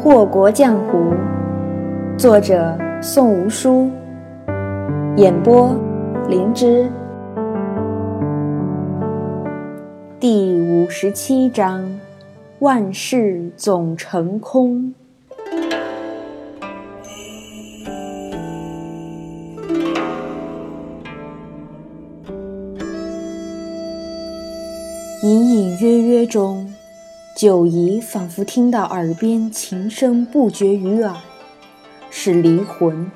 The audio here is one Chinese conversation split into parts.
祸国江湖，作者宋无书，演播灵芝。第五十七章：万事总成空。九姨仿佛听到耳边琴声不绝于耳，是离魂。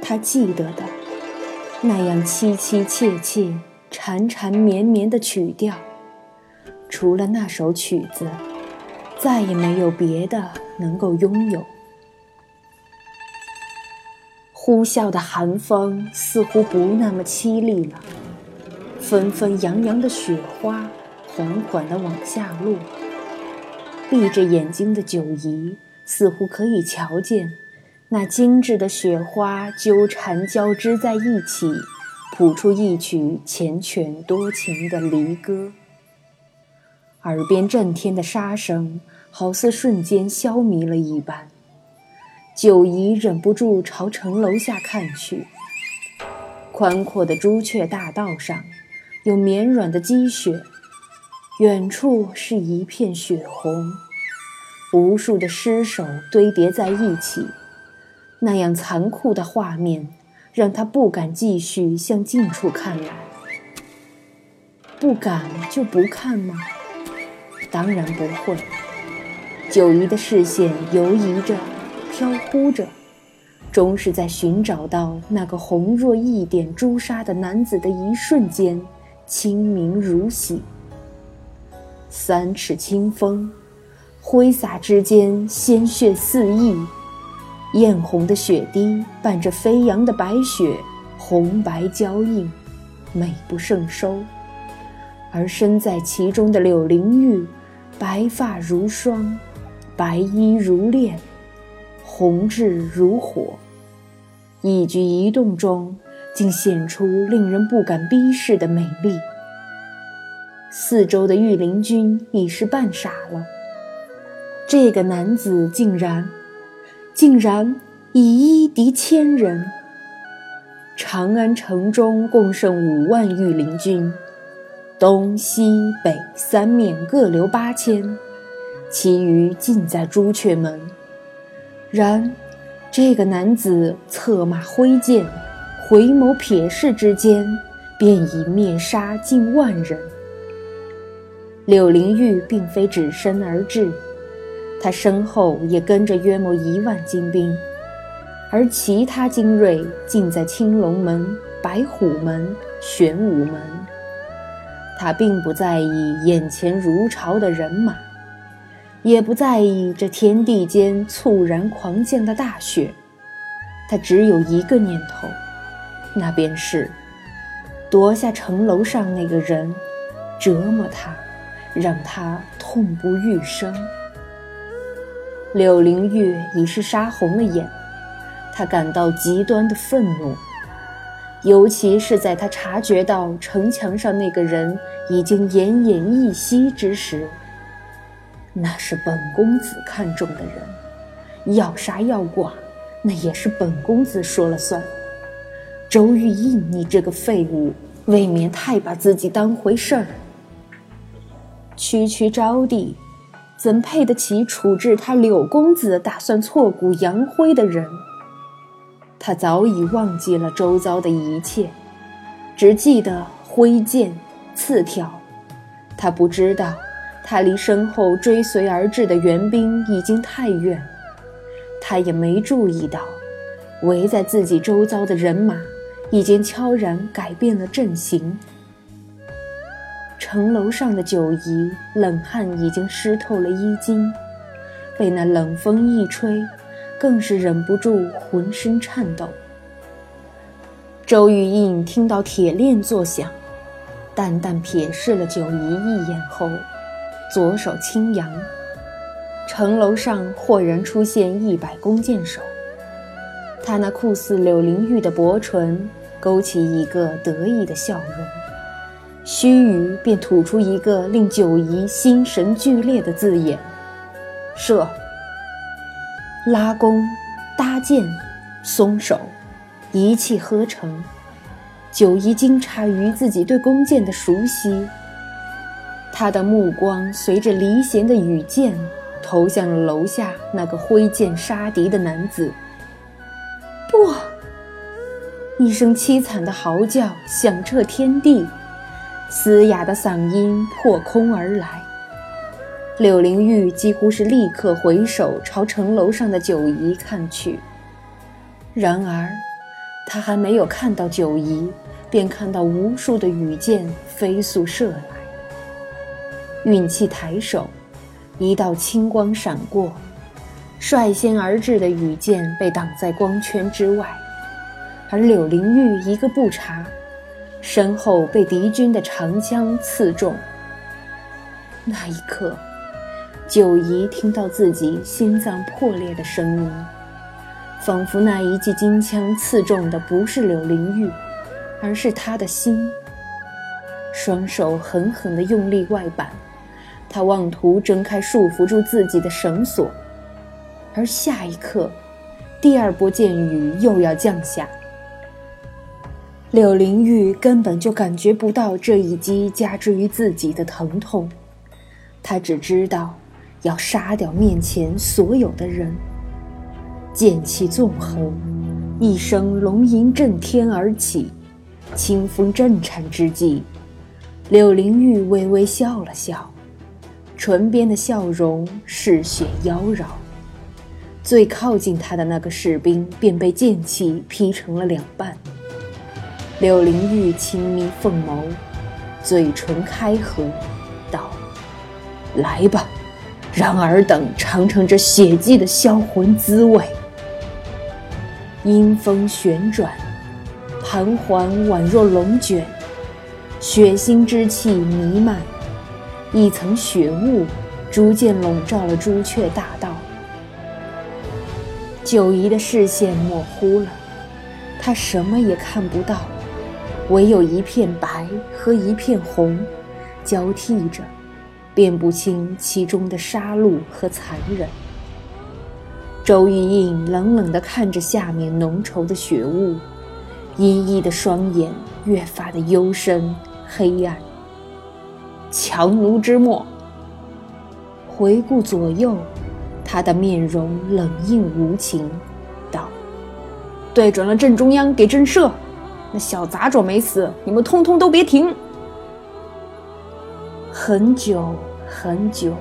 她记得的那样凄凄切切、缠缠绵绵的曲调，除了那首曲子，再也没有别的能够拥有。呼啸的寒风似乎不那么凄厉了，纷纷扬扬的雪花缓缓地往下落。闭着眼睛的九姨似乎可以瞧见，那精致的雪花纠缠交织在一起，谱出一曲缱绻多情的离歌。耳边震天的沙声好似瞬间消弭了一般，九姨忍不住朝城楼下看去。宽阔的朱雀大道上，有绵软的积雪。远处是一片血红，无数的尸首堆叠在一起，那样残酷的画面让他不敢继续向近处看来。不敢就不看吗？当然不会。九姨的视线游移着，飘忽着，终是在寻找到那个红若一点朱砂的男子的一瞬间，清明如洗。三尺清风，挥洒之间，鲜血四溢，艳红的血滴伴着飞扬的白雪，红白交映，美不胜收。而身在其中的柳灵玉，白发如霜，白衣如练，红痣如火，一举一动中，竟显出令人不敢逼视的美丽。四周的御林军已是半傻了。这个男子竟然，竟然以一敌千人。长安城中共剩五万御林军，东西北三面各留八千，其余尽在朱雀门。然，这个男子策马挥剑，回眸瞥视之间，便已灭杀近万人。柳灵玉并非只身而至，他身后也跟着约莫一万精兵，而其他精锐尽在青龙门、白虎门、玄武门。他并不在意眼前如潮的人马，也不在意这天地间猝然狂降的大雪，他只有一个念头，那便是夺下城楼上那个人，折磨他。让他痛不欲生。柳灵玉已是杀红了眼，他感到极端的愤怒，尤其是在他察觉到城墙上那个人已经奄奄一息之时。那是本公子看中的人，要杀要剐，那也是本公子说了算。周玉印，你这个废物，未免太把自己当回事儿。区区招娣，怎配得起处置他柳公子打算挫骨扬灰的人？他早已忘记了周遭的一切，只记得挥剑刺挑。他不知道，他离身后追随而至的援兵已经太远。他也没注意到，围在自己周遭的人马已经悄然改变了阵型。城楼上的九姨，冷汗已经湿透了衣襟，被那冷风一吹，更是忍不住浑身颤抖。周玉印听到铁链作响，淡淡瞥视了九姨一眼后，左手轻扬，城楼上豁然出现一百弓箭手。他那酷似柳灵玉的薄唇，勾起一个得意的笑容。须臾便吐出一个令九姨心神俱裂的字眼：“射。”拉弓、搭箭、松手，一气呵成。九一惊诧于自己对弓箭的熟悉，他的目光随着离弦的羽箭投向了楼下那个挥剑杀敌的男子。不！一声凄惨的嚎叫响彻天地，嘶哑的嗓音破空而来。柳灵玉几乎是立刻回首朝城楼上的九姨看去，然而，他还没有看到九姨，便看到无数的羽箭飞速射来。运气抬手，一道青光闪过，率先而至的羽箭被挡在光圈之外，而柳灵玉一个不察，身后被敌军的长枪刺中。那一刻。九姨听到自己心脏破裂的声音，仿佛那一记金枪刺中的不是柳灵玉，而是她的心。双手狠狠地用力外扳，她妄图挣开束缚住自己的绳索，而下一刻，第二波箭雨又要降下。柳灵玉根本就感觉不到这一击加之于自己的疼痛，她只知道。要杀掉面前所有的人。剑气纵横，一声龙吟震天而起，清风震颤之际，柳灵玉微微笑了笑，唇边的笑容嗜血妖娆。最靠近他的那个士兵便被剑气劈成了两半。柳灵玉轻眯凤眸，嘴唇开合，道：“来吧。”让尔等尝尝这血祭的销魂滋味。阴风旋转，盘桓宛若龙卷，血腥之气弥漫，一层血雾逐渐笼罩了朱雀大道。九姨的视线模糊了，她什么也看不到，唯有一片白和一片红交替着。辨不清其中的杀戮和残忍。周玉印冷冷地看着下面浓稠的血雾，阴翳的双眼越发的幽深黑暗。强弩之末。回顾左右，他的面容冷硬无情，道：“对准了正中央，给朕射！那小杂种没死，你们通通都别停！”很久很久，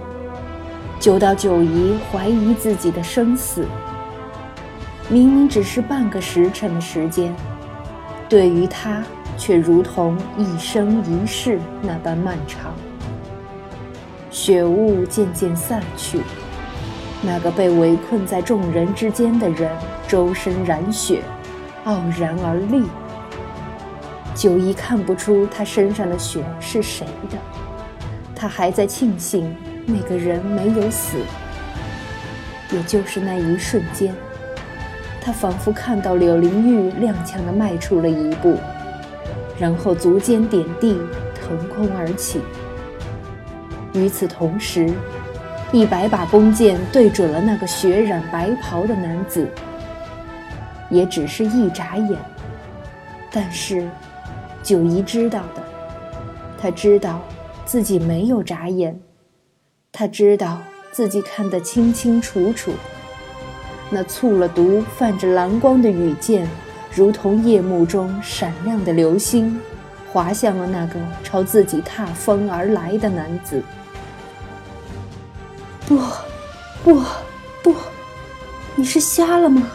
久到九姨怀疑自己的生死。明明只是半个时辰的时间，对于他却如同一生一世那般漫长。雪雾渐渐散去，那个被围困在众人之间的人，周身染血，傲然而立。九姨看不出他身上的血是谁的。他还在庆幸那个人没有死，也就是那一瞬间，他仿佛看到柳灵玉踉跄地迈出了一步，然后足尖点地，腾空而起。与此同时，一百把弓箭对准了那个血染白袍的男子。也只是一眨眼，但是九姨知道的，他知道。自己没有眨眼，他知道自己看得清清楚楚。那淬了毒、泛着蓝光的羽箭，如同夜幕中闪亮的流星，划向了那个朝自己踏风而来的男子。不，不，不！你是瞎了吗？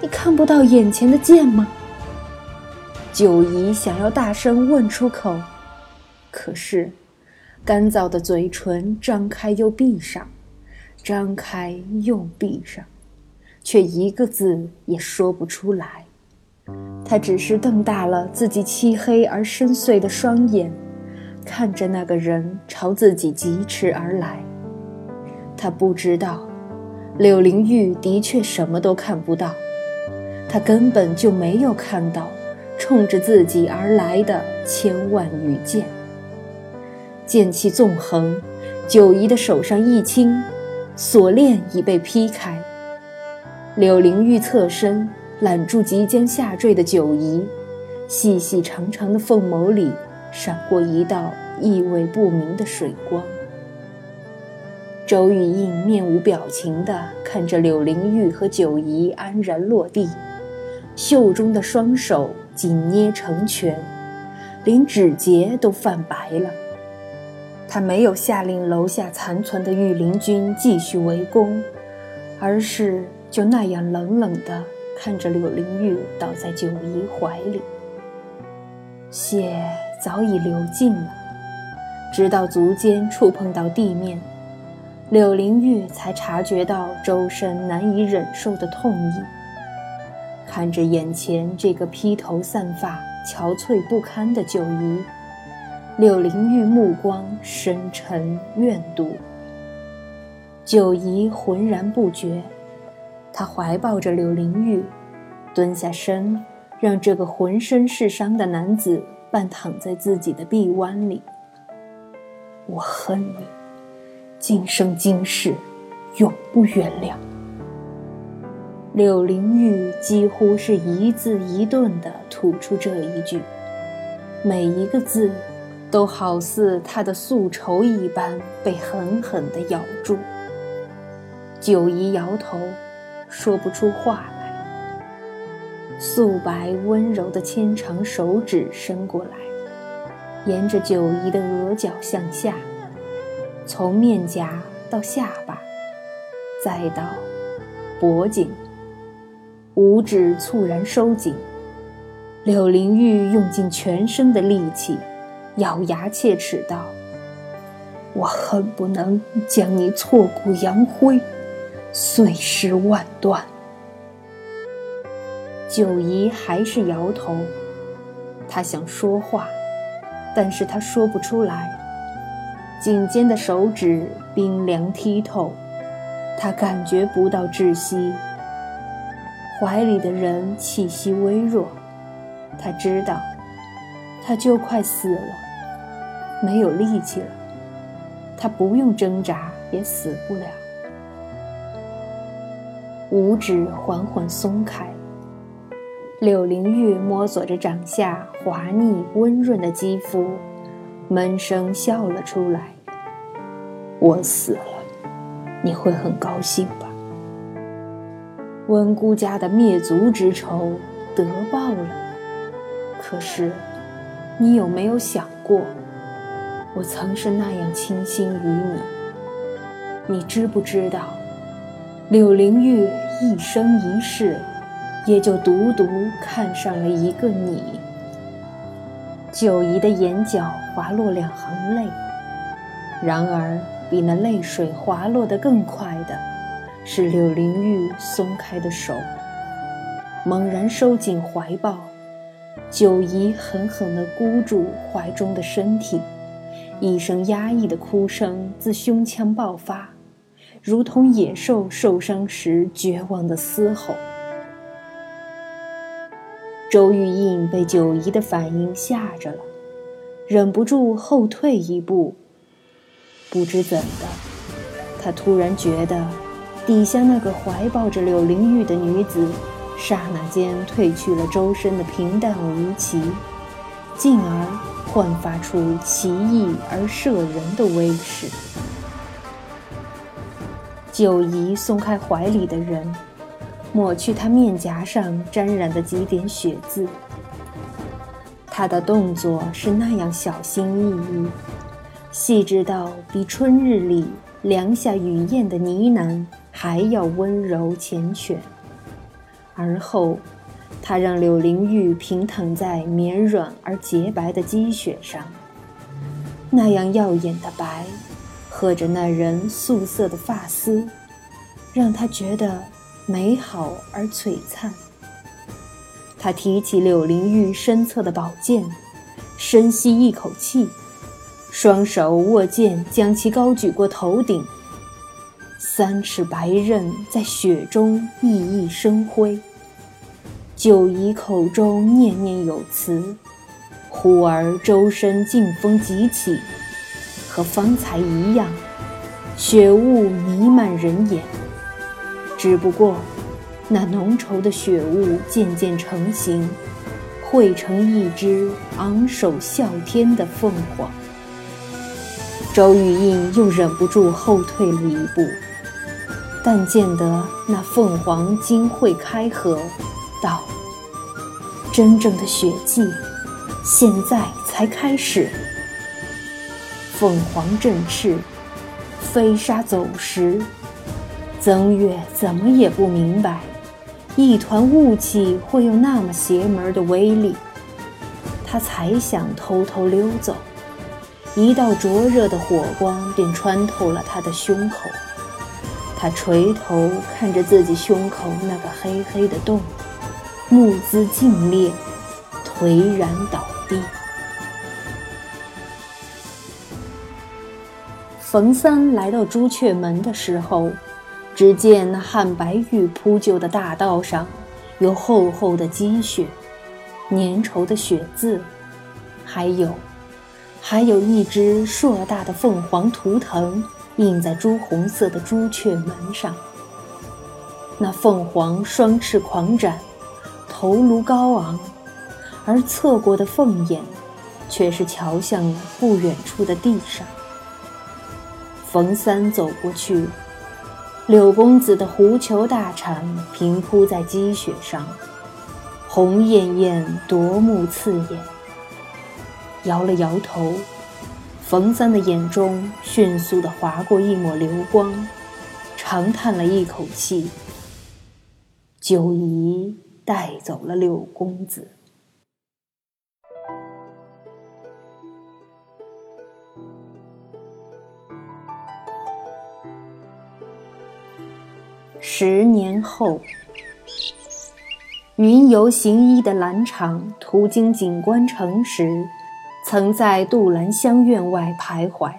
你看不到眼前的剑吗？九姨想要大声问出口，可是。干燥的嘴唇张开又闭上，张开又闭上，却一个字也说不出来。他只是瞪大了自己漆黑而深邃的双眼，看着那个人朝自己疾驰而来。他不知道，柳灵玉的确什么都看不到，他根本就没有看到冲着自己而来的千万羽箭。剑气纵横，九姨的手上一轻，锁链已被劈开。柳灵玉侧身揽住即将下坠的九姨，细细长长的凤眸里闪过一道意味不明的水光。周玉印面无表情地看着柳灵玉和九姨安然落地，袖中的双手紧捏成拳，连指节都泛白了。他没有下令楼下残存的御林军继续围攻，而是就那样冷冷地看着柳灵玉倒在九姨怀里。血早已流尽了，直到足尖触碰到地面。柳灵玉才察觉到周身难以忍受的痛意，看着眼前这个披头散发、憔悴不堪的九姨，柳灵玉目光深沉怨毒。九姨浑然不觉，她怀抱着柳灵玉，蹲下身，让这个浑身是伤的男子半躺在自己的臂弯里。我恨你。今生今世，永不原谅。柳灵玉几乎是一字一顿地吐出这一句，每一个字，都好似他的宿仇一般被狠狠地咬住。九姨摇头，说不出话来。素白温柔的纤长手指伸过来，沿着九姨的额角向下。从面颊到下巴，再到脖颈，五指猝然收紧。柳灵玉用尽全身的力气，咬牙切齿道：“我恨不能将你挫骨扬灰，碎尸万段。”九姨还是摇头，她想说话，但是她说不出来。颈间的手指冰凉剔透，他感觉不到窒息。怀里的人气息微弱，他知道，他就快死了，没有力气了。他不用挣扎也死不了。五指缓缓松开，柳灵玉摸索着掌下滑腻温润的肌肤。闷声笑了出来。我死了，你会很高兴吧？温姑家的灭族之仇得报了。可是，你有没有想过，我曾是那样倾心于你？你知不知道，柳灵玉一生一世，也就独独看上了一个你？九姨的眼角滑落两行泪，然而比那泪水滑落得更快的，是柳灵玉松开的手，猛然收紧怀抱。九姨狠狠地箍住怀中的身体，一声压抑的哭声自胸腔爆发，如同野兽受伤时绝望的嘶吼。周玉印被九姨的反应吓着了，忍不住后退一步。不知怎的，他突然觉得底下那个怀抱着柳灵玉的女子，刹那间褪去了周身的平淡无奇，进而焕发出奇异而摄人的威势。九姨松开怀里的人。抹去他面颊上沾染的几点血渍，他的动作是那样小心翼翼，细致到比春日里凉下雨燕的呢喃还要温柔缱绻。而后，他让柳灵玉平躺在绵软而洁白的积雪上，那样耀眼的白，和着那人素色的发丝，让他觉得。美好而璀璨。他提起柳灵玉身侧的宝剑，深吸一口气，双手握剑，将其高举过头顶。三尺白刃在雪中熠熠生辉。九姨口中念念有词，忽而周身劲风急起，和方才一样，雪雾弥漫人眼。只不过，那浓稠的雪雾渐渐成型，汇成一只昂首啸天的凤凰。周玉印又忍不住后退了一步，但见得那凤凰金喙开合，道：“真正的雪季，现在才开始。”凤凰振翅，飞沙走石。曾月怎么也不明白，一团雾气会有那么邪门的威力。他才想偷偷溜走。一道灼热的火光便穿透了他的胸口，他垂头看着自己胸口那个黑黑的洞，目眦尽裂，颓然倒地。冯三来到朱雀门的时候，只见那汉白玉铺就的大道上，有厚厚的积雪，粘稠的雪渍，还有。还有一只硕大的凤凰图腾印在朱红色的朱雀门上。那凤凰双翅狂展，头颅高昂，而侧过的凤眼，却是瞧向了不远处的地上。冯三走过去，柳公子的狐裘大毡平铺在积雪上，红艳艳，夺目刺眼。摇了摇头，冯三的眼中迅速的划过一抹流光，长叹了一口气。九姨带走了柳公子。十年后，云游行医的兰场途经锦官城时。曾在杜兰香院外徘徊。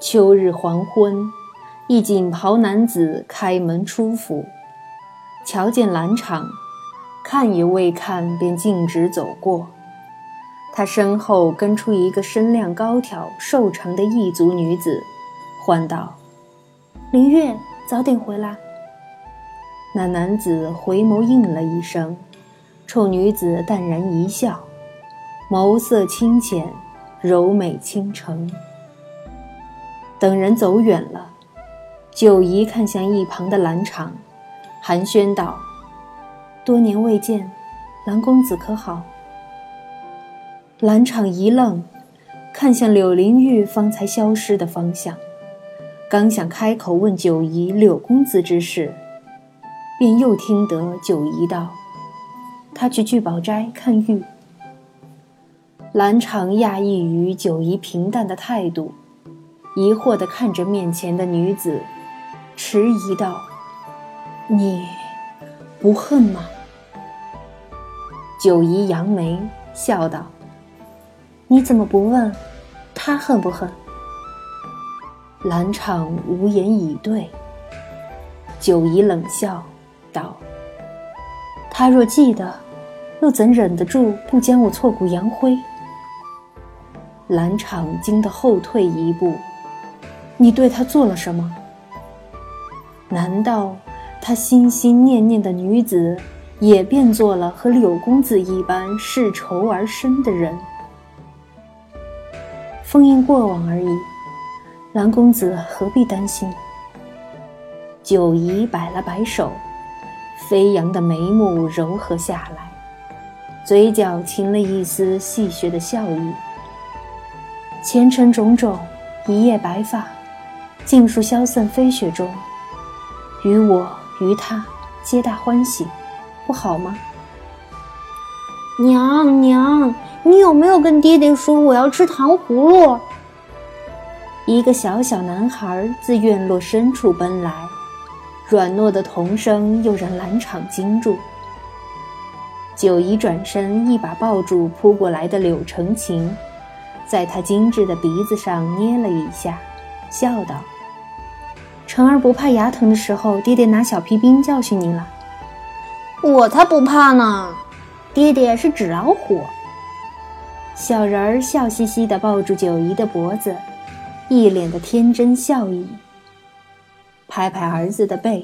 秋日黄昏，一锦袍男子开门出府，瞧见兰场，看也未看，便径直走过。他身后跟出一个身量高挑、瘦长的异族女子，唤道：“林月，早点回来。”那男子回眸应了一声，冲女子淡然一笑。眸色清浅，柔美倾城。等人走远了，九姨看向一旁的兰场，寒暄道：“多年未见，兰公子可好？”兰场一愣，看向柳灵玉方才消失的方向，刚想开口问九姨柳公子之事，便又听得九姨道：“他去聚宝斋看玉。”兰场讶异于九姨平淡的态度，疑惑地看着面前的女子，迟疑道：“你不恨吗？”九姨扬眉笑道：“你怎么不问，他恨不恨？”兰场无言以对。九姨冷笑道：“他若记得，又怎忍得住不将我挫骨扬灰？”蓝场惊得后退一步，你对他做了什么？难道他心心念念的女子，也变做了和柳公子一般世仇而生的人？封印过往而已，蓝公子何必担心？九姨摆了摆手，飞扬的眉目柔和下来，嘴角噙了一丝戏谑的笑意。前尘种种，一夜白发，尽数消散飞雪中。于我于他，皆大欢喜，不好吗？娘娘，你有没有跟爹爹说我要吃糖葫芦？一个小小男孩自院落深处奔来，软糯的童声又让兰场惊住。九姨转身，一把抱住扑过来的柳成琴。在他精致的鼻子上捏了一下，笑道：“成儿不怕牙疼的时候，爹爹拿小皮鞭教训你了。我才不怕呢，爹爹是纸老虎。”小人儿笑嘻嘻地抱住九姨的脖子，一脸的天真笑意，拍拍儿子的背：“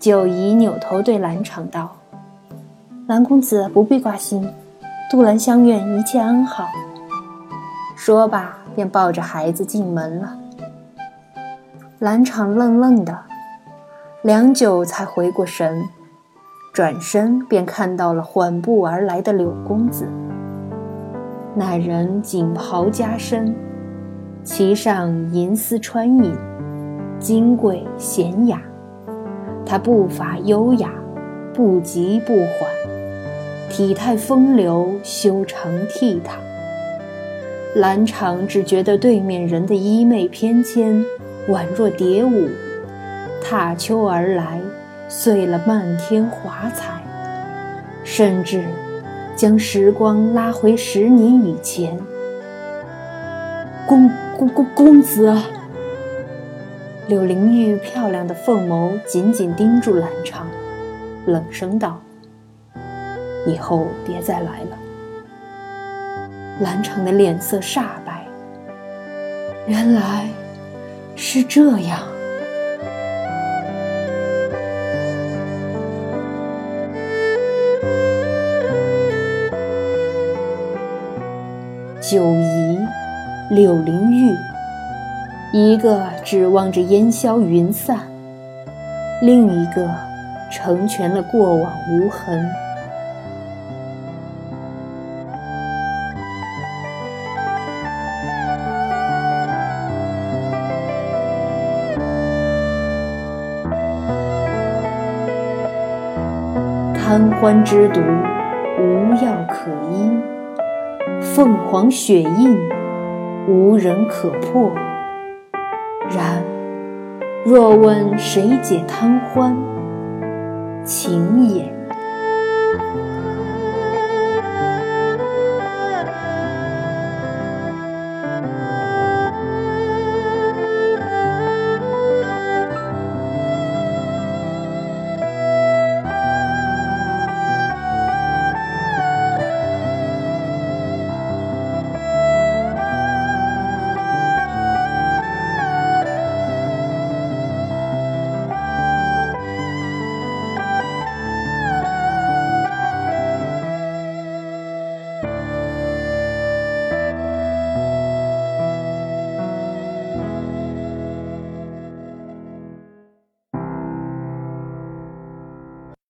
九姨扭头对兰场道：“兰公子不必挂心，杜兰香愿一切安好。”说罢，便抱着孩子进门了。兰场愣愣的，良久才回过神，转身便看到了缓步而来的柳公子。那人锦袍加身，其上银丝穿引，金贵娴雅。他步伐优雅，不急不缓，体态风流，修长倜傥。兰长只觉得对面人的衣袂翩跹，宛若蝶舞，踏秋而来，碎了漫天华彩，甚至。将时光拉回十年以前，公公公公子，柳灵玉漂亮的凤眸紧紧盯住兰长，冷声道：“以后别再来了。”兰城的脸色煞白，原来是这样。九姨，柳灵玉，一个指望着烟消云散，另一个成全了过往无痕。贪欢之毒，无药可医。凤凰血印，无人可破。然，若问谁解贪欢，情也。